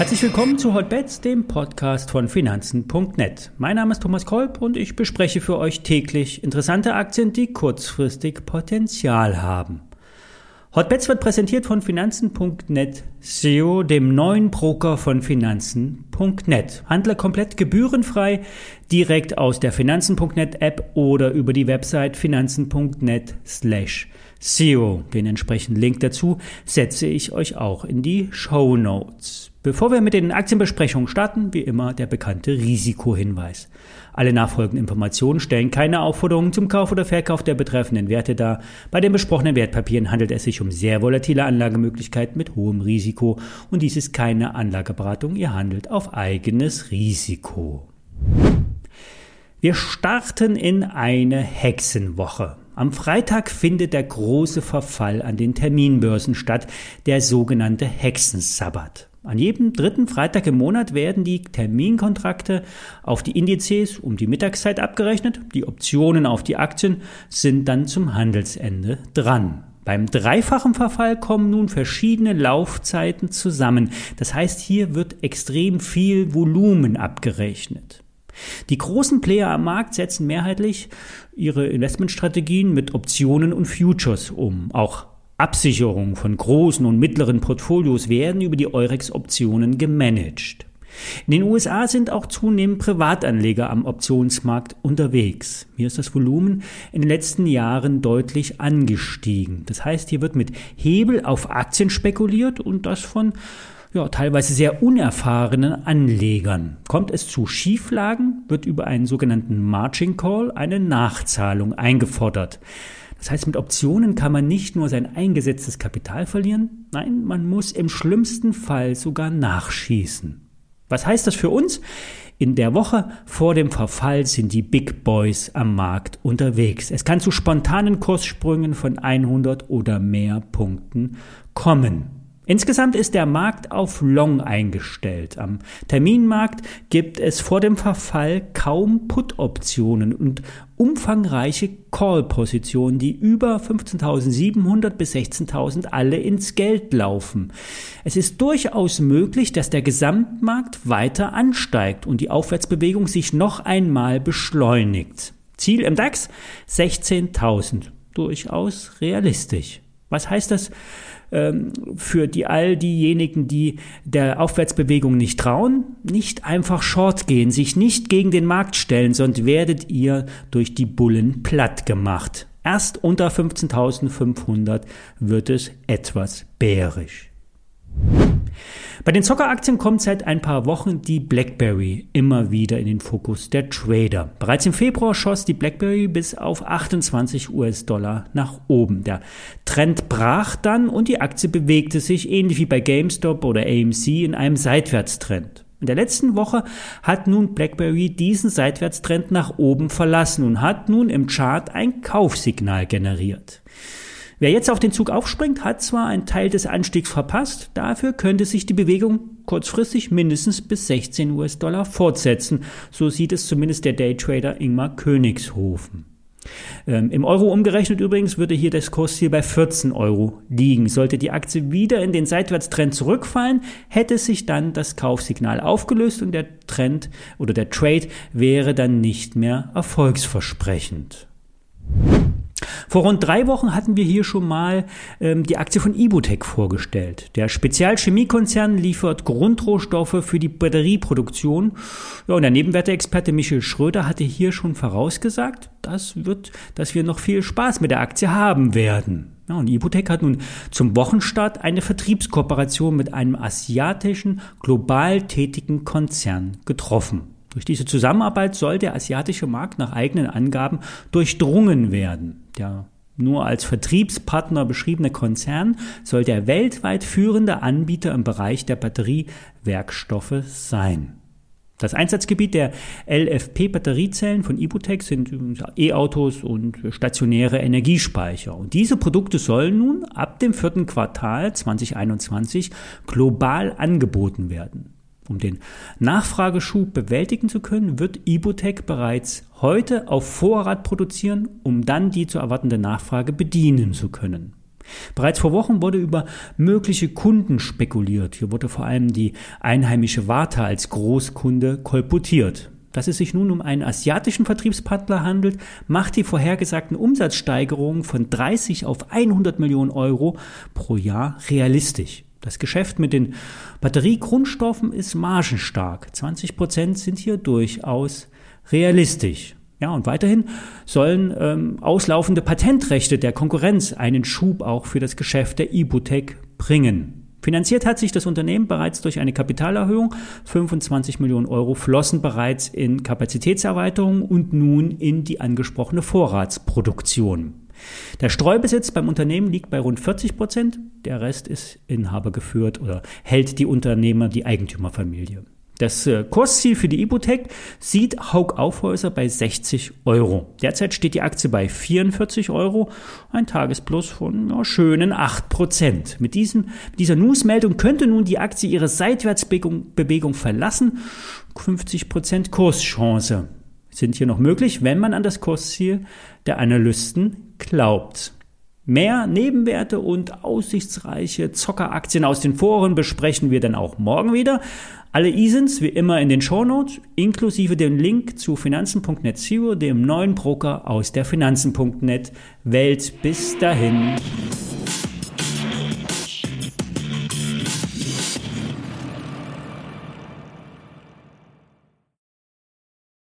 Herzlich willkommen zu Hotbets, dem Podcast von Finanzen.net. Mein Name ist Thomas Kolb und ich bespreche für euch täglich interessante Aktien, die kurzfristig Potenzial haben. Hotbets wird präsentiert von Finanzen.net SEO, dem neuen Broker von Finanzen.net. Handle komplett gebührenfrei direkt aus der Finanzen.net App oder über die Website Finanzen.net slash SEO. Den entsprechenden Link dazu setze ich euch auch in die Show Notes. Bevor wir mit den Aktienbesprechungen starten, wie immer der bekannte Risikohinweis. Alle nachfolgenden Informationen stellen keine Aufforderungen zum Kauf oder Verkauf der betreffenden Werte dar. Bei den besprochenen Wertpapieren handelt es sich um sehr volatile Anlagemöglichkeiten mit hohem Risiko und dies ist keine Anlageberatung, ihr handelt auf eigenes Risiko. Wir starten in eine Hexenwoche. Am Freitag findet der große Verfall an den Terminbörsen statt, der sogenannte Hexensabbat. An jedem dritten Freitag im Monat werden die Terminkontrakte auf die Indizes um die Mittagszeit abgerechnet. Die Optionen auf die Aktien sind dann zum Handelsende dran. Beim dreifachen Verfall kommen nun verschiedene Laufzeiten zusammen. Das heißt, hier wird extrem viel Volumen abgerechnet. Die großen Player am Markt setzen mehrheitlich ihre Investmentstrategien mit Optionen und Futures um. Auch Absicherung von großen und mittleren Portfolios werden über die Eurex-Optionen gemanagt. In den USA sind auch zunehmend Privatanleger am Optionsmarkt unterwegs. Hier ist das Volumen in den letzten Jahren deutlich angestiegen. Das heißt, hier wird mit Hebel auf Aktien spekuliert und das von ja, teilweise sehr unerfahrenen Anlegern. Kommt es zu Schieflagen, wird über einen sogenannten Margin Call eine Nachzahlung eingefordert. Das heißt, mit Optionen kann man nicht nur sein eingesetztes Kapital verlieren, nein, man muss im schlimmsten Fall sogar nachschießen. Was heißt das für uns? In der Woche vor dem Verfall sind die Big Boys am Markt unterwegs. Es kann zu spontanen Kurssprüngen von 100 oder mehr Punkten kommen. Insgesamt ist der Markt auf Long eingestellt. Am Terminmarkt gibt es vor dem Verfall kaum Put-Optionen und umfangreiche Call-Positionen, die über 15.700 bis 16.000 alle ins Geld laufen. Es ist durchaus möglich, dass der Gesamtmarkt weiter ansteigt und die Aufwärtsbewegung sich noch einmal beschleunigt. Ziel im DAX 16.000. Durchaus realistisch. Was heißt das ähm, für die all diejenigen, die der Aufwärtsbewegung nicht trauen? Nicht einfach short gehen, sich nicht gegen den Markt stellen, sonst werdet ihr durch die Bullen platt gemacht. Erst unter 15.500 wird es etwas bärisch. Bei den Zockeraktien kommt seit ein paar Wochen die BlackBerry immer wieder in den Fokus der Trader. Bereits im Februar schoss die BlackBerry bis auf 28 US-Dollar nach oben. Der Trend brach dann und die Aktie bewegte sich ähnlich wie bei GameStop oder AMC in einem Seitwärtstrend. In der letzten Woche hat nun BlackBerry diesen Seitwärtstrend nach oben verlassen und hat nun im Chart ein Kaufsignal generiert. Wer jetzt auf den Zug aufspringt, hat zwar einen Teil des Anstiegs verpasst, dafür könnte sich die Bewegung kurzfristig mindestens bis 16 US-Dollar fortsetzen. So sieht es zumindest der Daytrader Ingmar Königshofen. Ähm, Im Euro umgerechnet übrigens würde hier das Kursziel bei 14 Euro liegen. Sollte die Aktie wieder in den Seitwärtstrend zurückfallen, hätte sich dann das Kaufsignal aufgelöst und der Trend oder der Trade wäre dann nicht mehr erfolgsversprechend. Vor rund drei Wochen hatten wir hier schon mal ähm, die Aktie von Ibutec vorgestellt. Der Spezialchemiekonzern liefert Grundrohstoffe für die Batterieproduktion. Ja, und der Nebenwerteexperte Michael Schröder hatte hier schon vorausgesagt, das wird, dass wir noch viel Spaß mit der Aktie haben werden. Ja, und Ibutec hat nun zum Wochenstart eine Vertriebskooperation mit einem asiatischen, global tätigen Konzern getroffen. Durch diese Zusammenarbeit soll der asiatische Markt nach eigenen Angaben durchdrungen werden. Der nur als Vertriebspartner beschriebene Konzern soll der weltweit führende Anbieter im Bereich der Batteriewerkstoffe sein. Das Einsatzgebiet der LFP-Batteriezellen von Ibutec sind E-Autos und stationäre Energiespeicher. Und diese Produkte sollen nun ab dem vierten Quartal 2021 global angeboten werden. Um den Nachfrageschub bewältigen zu können, wird Ibotec bereits heute auf Vorrat produzieren, um dann die zu erwartende Nachfrage bedienen zu können. Bereits vor Wochen wurde über mögliche Kunden spekuliert. Hier wurde vor allem die einheimische Warta als Großkunde kolportiert. Dass es sich nun um einen asiatischen Vertriebspartner handelt, macht die vorhergesagten Umsatzsteigerungen von 30 auf 100 Millionen Euro pro Jahr realistisch. Das Geschäft mit den Batteriegrundstoffen ist margenstark. 20 Prozent sind hier durchaus realistisch. Ja, und weiterhin sollen ähm, auslaufende Patentrechte der Konkurrenz einen Schub auch für das Geschäft der Ibutec bringen. Finanziert hat sich das Unternehmen bereits durch eine Kapitalerhöhung. 25 Millionen Euro flossen bereits in Kapazitätserweiterung und nun in die angesprochene Vorratsproduktion. Der Streubesitz beim Unternehmen liegt bei rund 40 Prozent. Der Rest ist Inhaber geführt oder hält die Unternehmer, die Eigentümerfamilie. Das äh, Kursziel für die Ibotec sieht Haug Aufhäuser bei 60 Euro. Derzeit steht die Aktie bei 44 Euro, ein Tagesplus von ja, schönen 8 Prozent. Mit, diesem, dieser Newsmeldung könnte nun die Aktie ihre Seitwärtsbewegung verlassen. 50 Prozent Kurschance sind hier noch möglich, wenn man an das Kursziel der Analysten glaubt. Mehr Nebenwerte und aussichtsreiche Zockeraktien aus den Foren besprechen wir dann auch morgen wieder. Alle ISINs wie immer in den Shownotes, inklusive dem Link zu Finanzen.net Zero, dem neuen Broker aus der Finanzen.net Welt. Bis dahin.